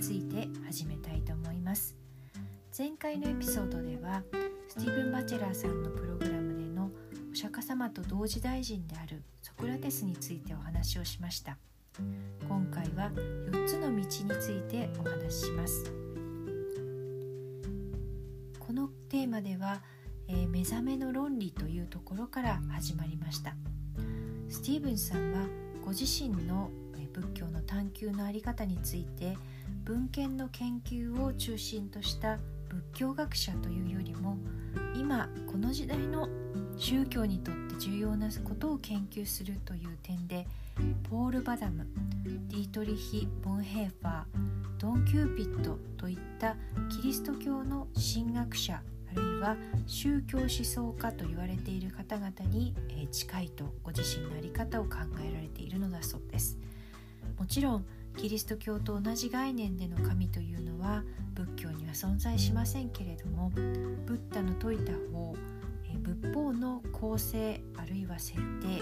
ついて始めたいと思います。前回のエピソードではスティーブン・バチェラーさんのプログラムでのお釈迦様と同時大臣であるソクラテスについてお話をしました。今回は4つの道についてお話しします。このテーマでは、えー、目覚めの論理というところから始まりました。スティーブンさんはご自身の仏教の探求の在り方について文献の研究を中心とした仏教学者というよりも今この時代の宗教にとって重要なことを研究するという点でポール・バダムディートリヒ・ボンヘーファードン・キューピッドといったキリスト教の神学者あるいは宗教思想家と言われている方々に近いとご自身の在り方を考えられているのだそうです。もちろんキリスト教と同じ概念での神というのは仏教には存在しませんけれどもブッダの説いた法仏法の構成あるいは設定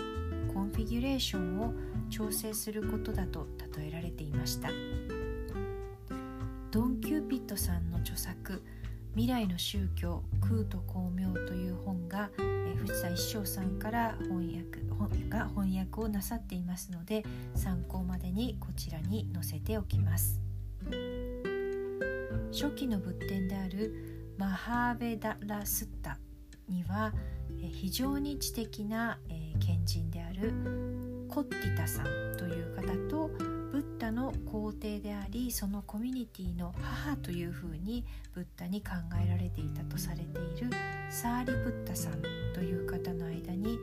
configuration を調整することだと例えられていました。ドン・キューピッドさんの著作「未来の宗教空と光明」という本が、え藤田一照さんから翻訳本が翻訳をなさっていますので参考までにこちらに載せておきます。初期の仏典であるマハーベダラスッタには非常に知的な賢人であるコッティタさんという方とブッダの皇帝でありそのコミュニティの母というふうにブッダに考えられていたとされているサーリ・ブッダさんという方の間に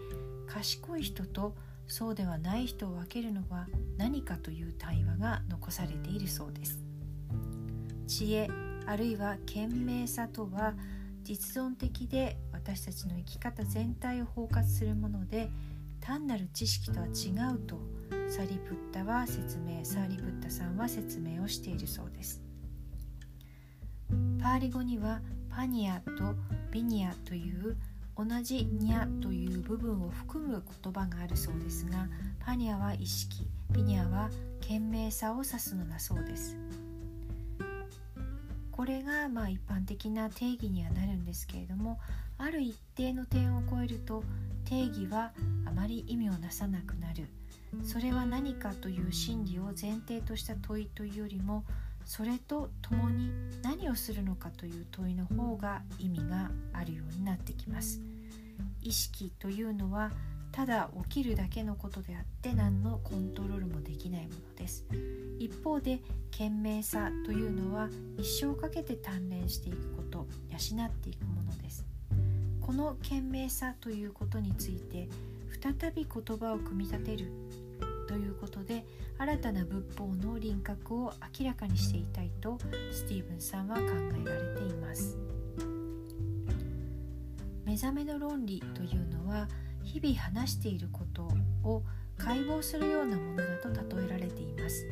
賢い人とそうではない人を分けるのは何かという対話が残されているそうです。知恵あるいは賢明さとは実存的で私たちの生き方全体を包括するもので単なる知識とは違うとサリプッタは説明サーリプッタさんは説明をしているそうです。パーリ語にはパニアとビニアという同じニャという部分を含む言葉があるそうですがパニアは意識ビニアは賢明さを指すのだそうです。これがまあ一般的な定義にはなるんですけれどもある一定の点を超えると定義はあまり意味をなさなくなる。それは何かという真理を前提とした問いというよりもそれと共に何をするのかという問いの方が意味があるようになってきます。意識というのはただ起きるだけのことであって何のコントロールもできないものです。一方で賢明さというのは一生かけて鍛錬していくこと養っていくものです。この賢明さということについて再び言葉を組み立てる。ということで新たな仏法の輪郭を明らかにしていたいとスティーブンさんは考えられています。目覚めの論理というのは日々話していることを解剖するようなものだと例えられています。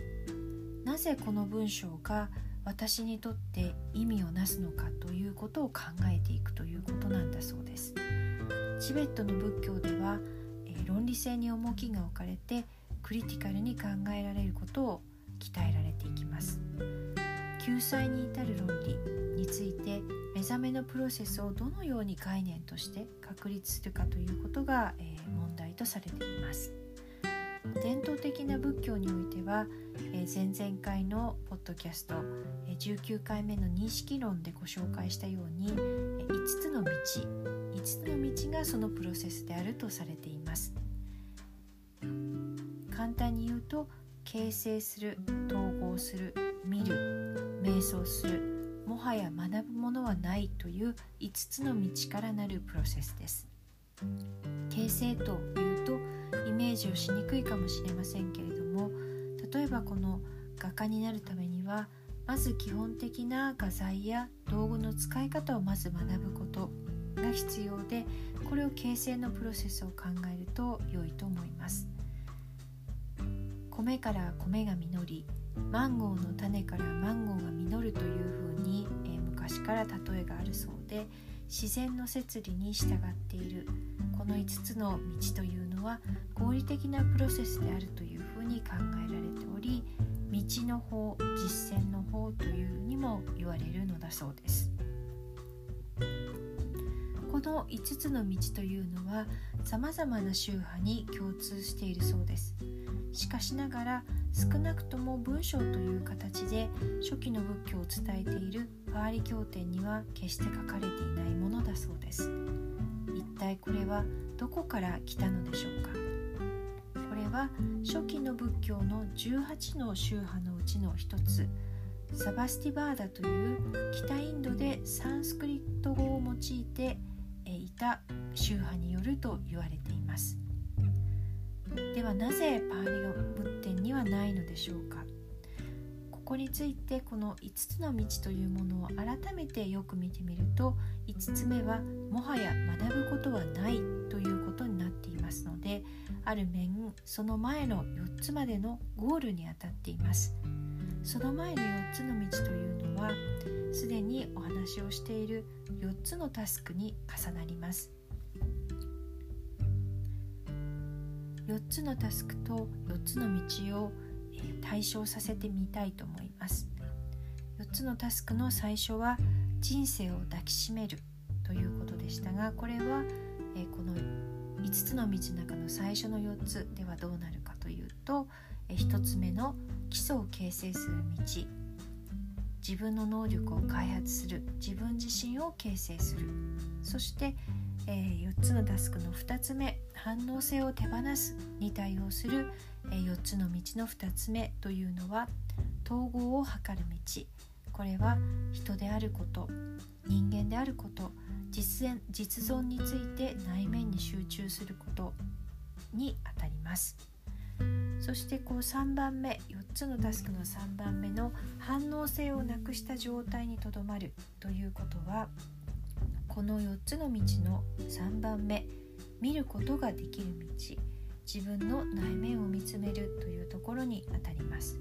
なぜこの文章が私にとって意味をなすのかということを考えていくということなんだそうです。チベットの仏教では、ー、論理性に重きが置かれてクリティカルに考えられることを鍛えられていきます。救済に至る論理について目覚めのプロセスをどのように概念として確立するかということが、えー、問題とされています。伝統的な仏教においては、えー、前々回のポッドキャスト、えー、19回目の認識論でご紹介したように、えー、5つの道5つの道がそのプロセスであるとされています。簡単に言うと形成する統合する見る瞑想するもはや学ぶものはないという5つの道からなるプロセスです。形成というとイメージをしにくいかもしれませんけれども例えばこの画家になるためにはまず基本的な画材や道具の使い方をまず学ぶこと。が必要でこれを形成のプロセスを考えると良いと思います。米から米が実りマンゴーの種からマンゴーが実るというふうに、えー、昔から例えがあるそうで自然の摂理に従っている。この5つの道というのは合理的なプロセスであるというふうに考えられており道の法実践の法というにも言われるのだそうです。の5つの道というのはさまざまな宗派に共通しているそうです。しかしながら少なくとも文章という形で初期の仏教を伝えているパーリ経典には決して書かれていないものだそうです。一体これはどこから来たのでしょうか？これは初期の仏教の18の宗派のうちの一つサバスティバーダという北インドでサンスクリット語を用いてた宗派によると言われています。ではなぜパーリオ仏典にはないのでしょうか？ここについてこの5つの道というものを改めてよく見てみると5つ目はもはや学ぶことはないということになっていますのである面その前の4つまでのゴールにあたっています。その前の4つの道というのはすでにお話をしている4つのタスクに重なります。4つのタスクと4つの道を対象させてみたいと思います。4つのタスクの最初は人生を抱きしめるということでしたがこれはこの5つの道の中の最初の4つではどうなるかというと1つ目の基礎を形成する道。自分の能力を開発する。自分自身を形成する。そして、えー、4つのタスクの2つ目。反応性を手放す。に対応する、えー、4つの道の2つ目。というのは統合を図る道。これは人であること。人間であること。実践実存について内面に集中することにあたります。そしてこう3番目4つのタスクの3番目の反応性をなくした状態にとどまるということはこの4つの道の3番目見ることができる道自分の内面を見つめるというところにあたります。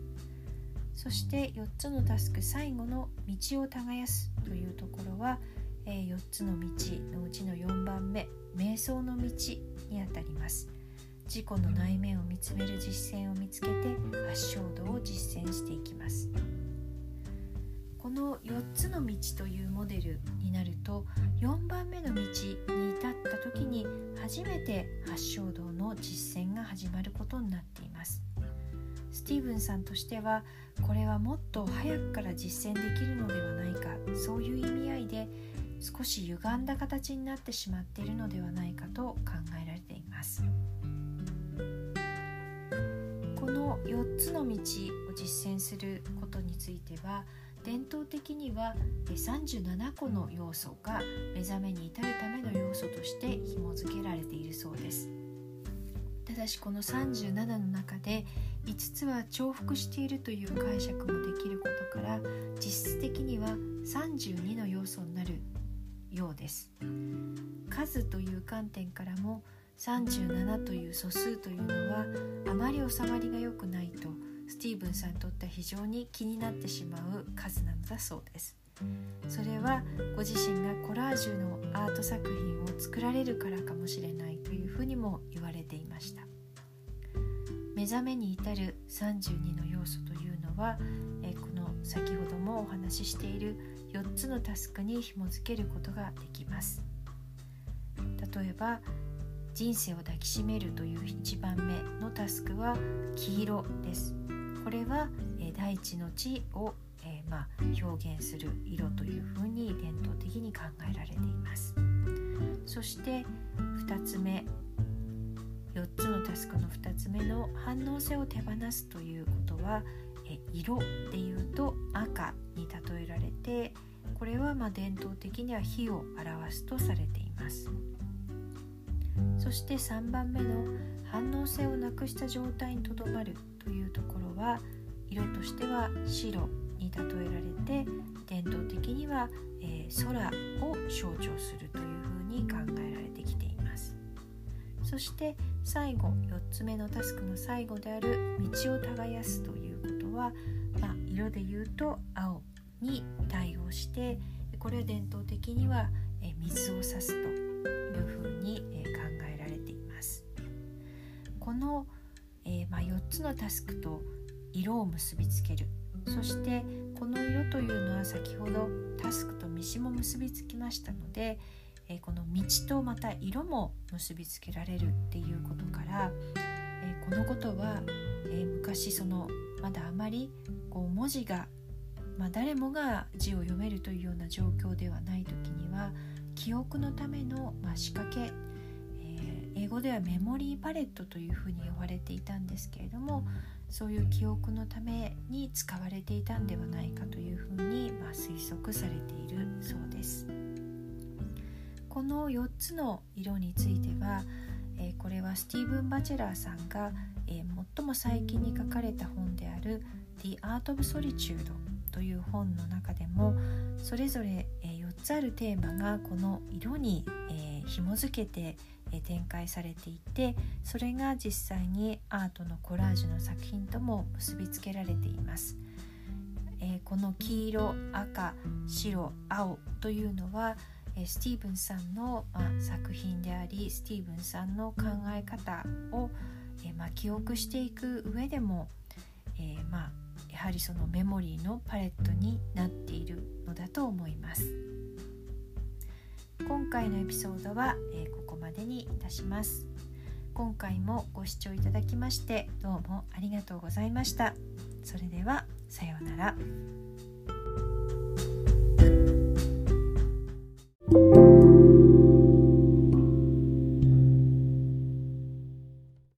そして4つのタスク最後の道を耕すというところはえ、4つの道のうちの4番目瞑想の道にあたります。自己の内面を見つめる実践を見つけて発祥度を実践していきます。この4つの道というモデルになると4番目の道に至った時に初めて発祥道の実践が始まることになっています。スティーブンさんとしてはこれはもっと早くから実践できるのではないかそういう意味合いで少し歪んだ形になってしまっているのではないかと考えられています。4つの道を実践することについては伝統的には37個の要素が目覚めに至るための要素として紐付けられているそうです。ただしこの37の中で5つは重複しているという解釈もできることから実質的には32の要素になるようです。数という観点からも37という素数というのはあまり収まりが良くないとスティーブンさんにとっては非常に気になってしまう数なのだそうです。それはご自身がコラージュのアート作品を作られるからかもしれないというふうにも言われていました。目覚めに至る32の要素というのはえこの先ほどもお話ししている4つのタスクに紐付けることができます。例えば人生を抱きしめるという1番目のタスクは黄色です。これは、え大地の地を、えー、まあ、表現する色というふうに伝統的に考えられています。そして2つ目4つのタスクの2つ目の反応性を手放すということはえ色でいうと赤に例えられてこれはま伝統的には火を表すとされています。そして3番目の反応性をなくした状態にとどまるというところは色としては白に例えられて伝統的には、えー、空を象徴するというふうに考えられてきていますそして最後4つ目のタスクの最後である道を耕すということは、まあ、色で言うと青に対応してこれは伝統的には水を差すというふうに考えられています。この、えー、まあ、4つのタスクと色を結びつける。そしてこの色というのは先ほどタスクと虫も結びつきましたので、えこの道とまた色も結びつけられるっていうことから、えこのことは、え昔そのまだあまりこう文字が、まあ、誰もが字を読めるというような状況ではない時には記憶のための、まあ、仕掛け、英語ではメモリーパレットというふうに呼ばれていたんですけれどもそういう記憶のために使われていたんではないかというふうに、まあ、推測されているそうです。この4つの色については、えー、これはスティーブン・バチェラーさんが、えー、最も最近に書かれた本である「The Art of Solitude」という本の中でもそれぞれ、え、4つあるテーマがこの色に、え、紐づけて、展開されていてそれが実際にアートのコラージュの作品とも結びつけられています。えこの黄色赤白青というのはスティーブンさんの、まあ、作品でありスティーブンさんの考え方を、えまあ、記憶していく上でも、えー、まあ、やはりそのメモリーのパレットになっているのだと思います今回のエピソードは、えー、こまでにいたします。今回もご視聴いただきましてどうもありがとうございました。それではさようなら。